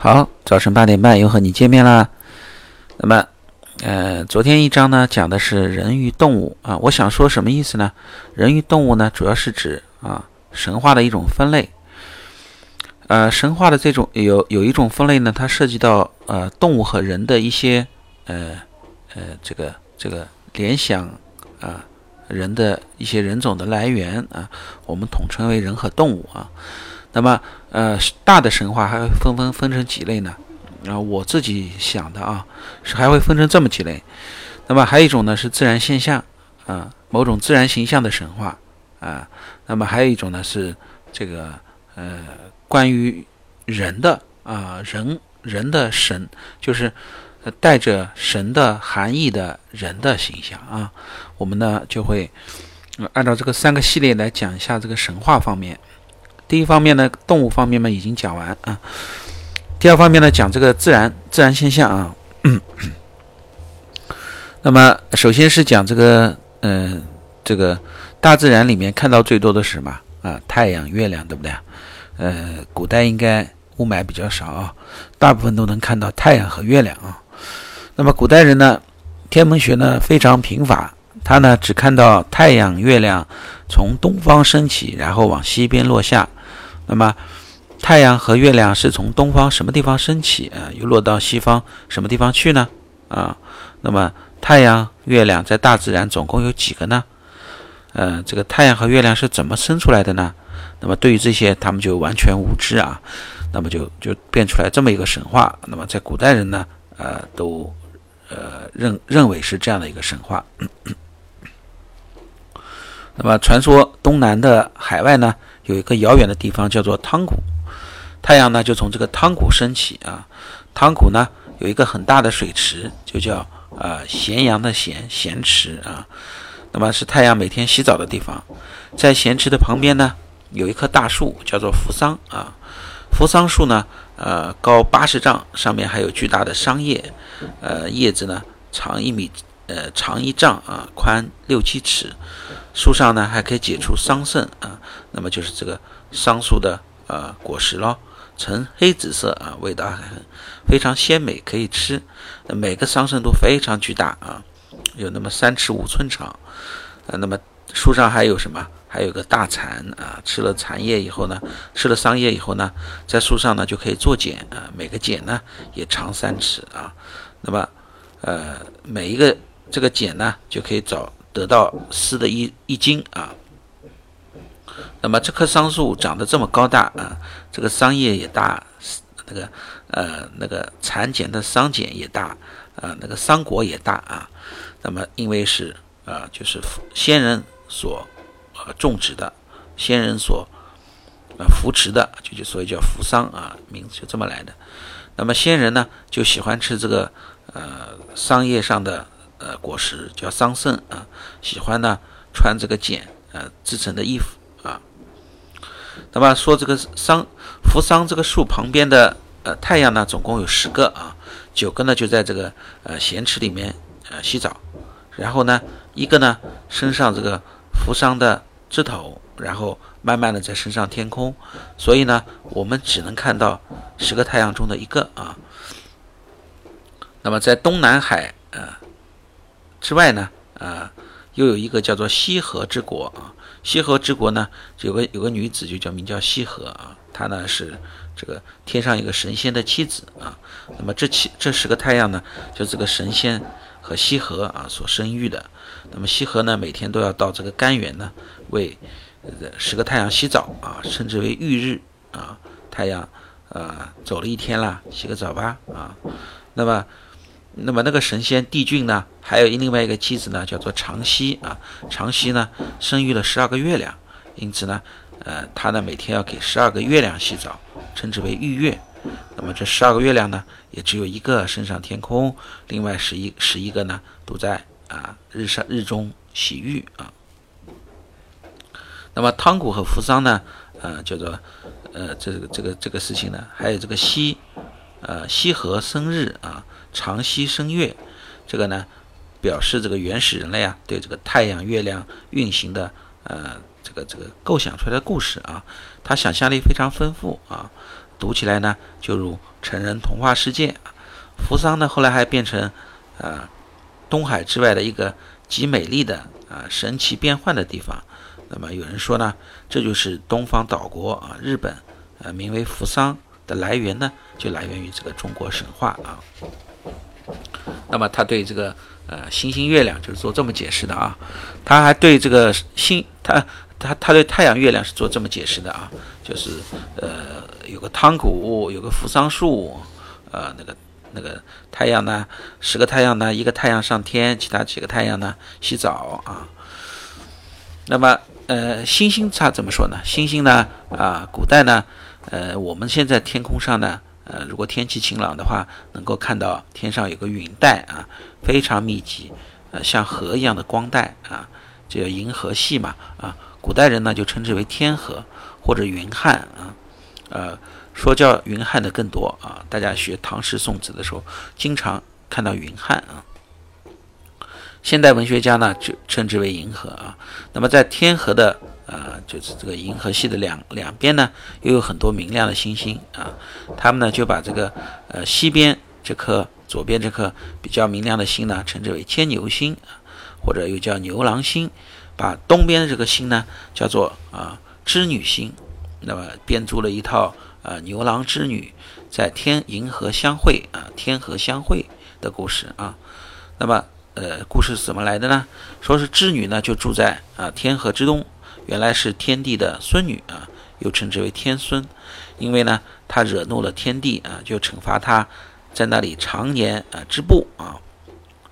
好，早晨八点半又和你见面啦。那么，呃，昨天一章呢讲的是人与动物啊，我想说什么意思呢？人与动物呢，主要是指啊神话的一种分类。呃，神话的这种有有一种分类呢，它涉及到呃动物和人的一些呃呃这个这个联想啊，人的一些人种的来源啊，我们统称为人和动物啊。那么，呃，大的神话还会分分分成几类呢？啊，我自己想的啊，是还会分成这么几类。那么还有一种呢是自然现象啊，某种自然形象的神话啊。那么还有一种呢是这个呃关于人的啊人人的神，就是带着神的含义的人的形象啊。我们呢就会按照这个三个系列来讲一下这个神话方面。第一方面呢，动物方面嘛已经讲完啊。第二方面呢，讲这个自然自然现象啊。那么首先是讲这个，嗯，这个大自然里面看到最多的是什么啊？太阳、月亮，对不对？呃，古代应该雾霾比较少啊，大部分都能看到太阳和月亮啊。那么古代人呢，天文学呢非常贫乏。他呢，只看到太阳、月亮从东方升起，然后往西边落下。那么，太阳和月亮是从东方什么地方升起啊？又落到西方什么地方去呢？啊？那么，太阳、月亮在大自然总共有几个呢？呃，这个太阳和月亮是怎么生出来的呢？那么，对于这些，他们就完全无知啊。那么，就就变出来这么一个神话。那么，在古代人呢，呃，都呃认认为是这样的一个神话。那么，传说东南的海外呢，有一个遥远的地方叫做汤谷，太阳呢就从这个汤谷升起啊。汤谷呢有一个很大的水池，就叫啊咸阳的咸咸池啊。那么是太阳每天洗澡的地方。在咸池的旁边呢，有一棵大树，叫做扶桑啊。扶桑树呢，呃，高八十丈，上面还有巨大的桑叶，呃，叶子呢长一米。呃，长一丈啊，宽六七尺，树上呢还可以结出桑葚啊，那么就是这个桑树的呃果实咯，呈黑紫色啊，味道还很非常鲜美，可以吃。每个桑葚都非常巨大啊，有那么三尺五寸长。呃，那么树上还有什么？还有个大蚕啊，吃了蚕叶以后呢，吃了桑叶以后呢，在树上呢就可以做茧啊，每个茧呢也长三尺啊。那么呃，每一个。这个茧呢，就可以找得到丝的一一斤啊。那么这棵桑树长得这么高大啊，这个桑叶也大，那个呃那个蚕茧的桑茧也大啊，那个桑果也大啊。那么因为是啊，就是先人所呃种植的，先人所呃扶持的，就就所以叫扶桑啊，名字就这么来的。那么先人呢，就喜欢吃这个呃桑叶上的。呃，果实叫桑葚啊，喜欢呢穿这个茧呃制成的衣服啊。那么说这个桑扶桑这个树旁边的呃太阳呢，总共有十个啊，九个呢就在这个呃咸池里面呃洗澡，然后呢一个呢升上这个扶桑的枝头，然后慢慢的在升上天空，所以呢我们只能看到十个太阳中的一个啊。那么在东南海啊。之外呢，啊，又有一个叫做西河之国啊。西河之国呢，有个有个女子就叫名叫西河啊。她呢是这个天上一个神仙的妻子啊。那么这七这十个太阳呢，就这个神仙和西河啊所生育的。那么西河呢，每天都要到这个甘源呢，为十个太阳洗澡啊，称之为浴日啊。太阳啊走了一天了，洗个澡吧啊。那么。那么那个神仙帝俊呢，还有另外一个妻子呢，叫做长息啊。长息呢，生育了十二个月亮，因此呢，呃，他呢每天要给十二个月亮洗澡，称之为浴月。那么这十二个月亮呢，也只有一个升上天空，另外十一十一个呢，都在啊日上日中洗浴啊。那么汤谷和扶桑呢，呃，叫做呃这个这个这个事情呢，还有这个西呃西河生日啊。长息生月，这个呢，表示这个原始人类啊，对这个太阳、月亮运行的呃，这个这个构想出来的故事啊，他想象力非常丰富啊，读起来呢就如成人童话世界。扶桑呢后来还变成呃东海之外的一个极美丽的啊神奇变幻的地方。那么有人说呢，这就是东方岛国啊日本呃名为扶桑的来源呢，就来源于这个中国神话啊。那么他对这个呃星星月亮就是做这么解释的啊，他还对这个星他他他对太阳月亮是做这么解释的啊，就是呃有个汤谷，有个扶桑树，呃那个那个太阳呢，十个太阳呢，一个太阳上天，其他几个太阳呢洗澡啊。那么呃星星它怎么说呢？星星呢啊古代呢呃我们现在天空上呢。呃，如果天气晴朗的话，能够看到天上有个云带啊，非常密集，呃，像河一样的光带啊，这叫银河系嘛啊。古代人呢就称之为天河或者云汉啊，呃，说叫云汉的更多啊。大家学唐诗宋词的时候，经常看到云汉啊。现代文学家呢就称之为银河啊。那么在天河的。啊，就是这个银河系的两两边呢，又有很多明亮的星星啊。他们呢就把这个呃西边这颗、左边这颗比较明亮的星呢，称之为牵牛星啊，或者又叫牛郎星。把东边的这个星呢叫做啊织女星。那么编出了一套啊牛郎织女在天银河相会啊天河相会的故事啊。那么呃故事是怎么来的呢？说是织女呢就住在啊天河之东。原来是天帝的孙女啊，又称之为天孙，因为呢，她惹怒了天帝啊，就惩罚她在那里常年啊织布啊，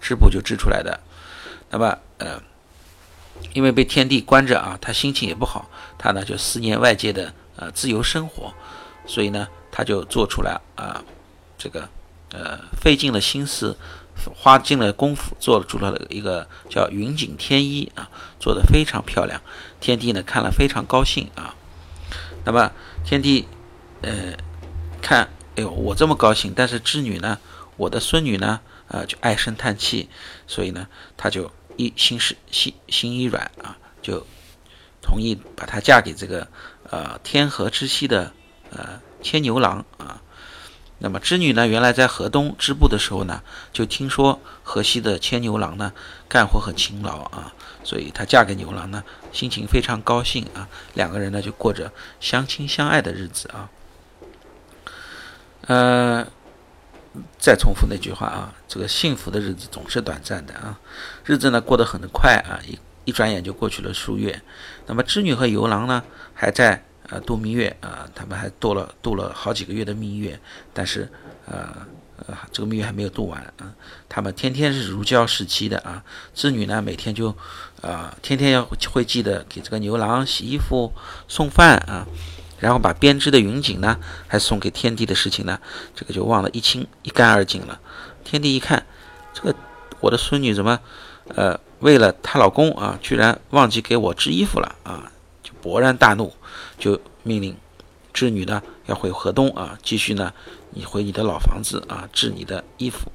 织布就织出来的。那么呃，因为被天帝关着啊，她心情也不好，她呢就思念外界的呃自由生活，所以呢，她就做出来啊这个呃费尽了心思。花尽了功夫做了出来了一个叫云锦天衣啊，做的非常漂亮。天帝呢看了非常高兴啊。那么天帝呃看，哎呦我这么高兴，但是织女呢，我的孙女呢，呃就唉声叹气，所以呢他就一心是心心一软啊，就同意把她嫁给这个呃天河之西的呃牵牛郎啊。那么织女呢，原来在河东织布的时候呢，就听说河西的牵牛郎呢干活很勤劳啊，所以她嫁给牛郎呢，心情非常高兴啊，两个人呢就过着相亲相爱的日子啊。呃，再重复那句话啊，这个幸福的日子总是短暂的啊，日子呢过得很快啊，一一转眼就过去了数月。那么织女和牛郎呢，还在。啊，度蜜月啊，他们还度了度了好几个月的蜜月，但是，呃呃，这个蜜月还没有度完啊。他们天天是如胶似漆的啊。织女呢，每天就，啊，天天要会记得给这个牛郎洗衣服、送饭啊，然后把编织的云锦呢，还送给天帝的事情呢，这个就忘得一清一干二净了。天帝一看，这个我的孙女怎么，呃，为了她老公啊，居然忘记给我织衣服了啊，就勃然大怒。就命令织女呢要回河东啊，继续呢你回你的老房子啊织你的衣服。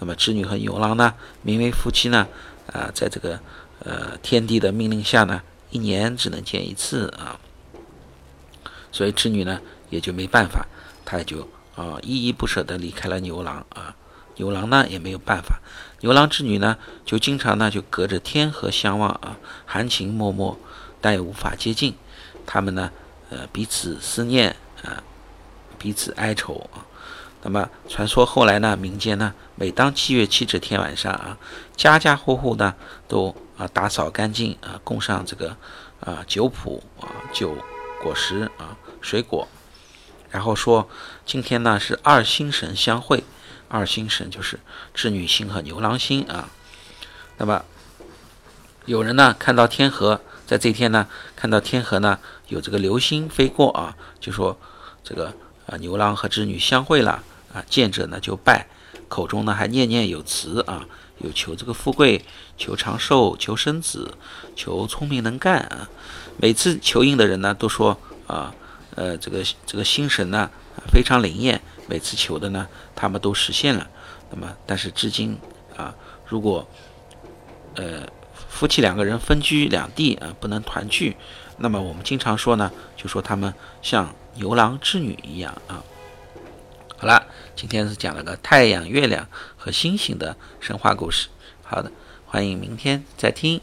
那么织女和牛郎呢名为夫妻呢啊，在这个呃天帝的命令下呢，一年只能见一次啊。所以织女呢也就没办法，她也就啊依依不舍地离开了牛郎啊。牛郎呢也没有办法，牛郎织女呢就经常呢就隔着天河相望啊，含情脉脉，但也无法接近。他们呢，呃，彼此思念啊，彼此哀愁啊。那么传说后来呢，民间呢，每当七月七这天晚上啊，家家户户呢都啊打扫干净啊，供上这个啊酒谱啊酒果实啊水果，然后说今天呢是二星神相会，二星神就是织女星和牛郎星啊。那么有人呢看到天河。在这一天呢，看到天河呢有这个流星飞过啊，就说这个啊牛郎和织女相会了啊，见者呢就拜，口中呢还念念有词啊，有求这个富贵，求长寿，求生子，求聪明能干啊。每次求应的人呢都说啊，呃这个这个星神呢非常灵验，每次求的呢他们都实现了。那么但是至今啊，如果呃。夫妻两个人分居两地啊，不能团聚。那么我们经常说呢，就说他们像牛郎织女一样啊。好了，今天是讲了个太阳、月亮和星星的神话故事。好的，欢迎明天再听。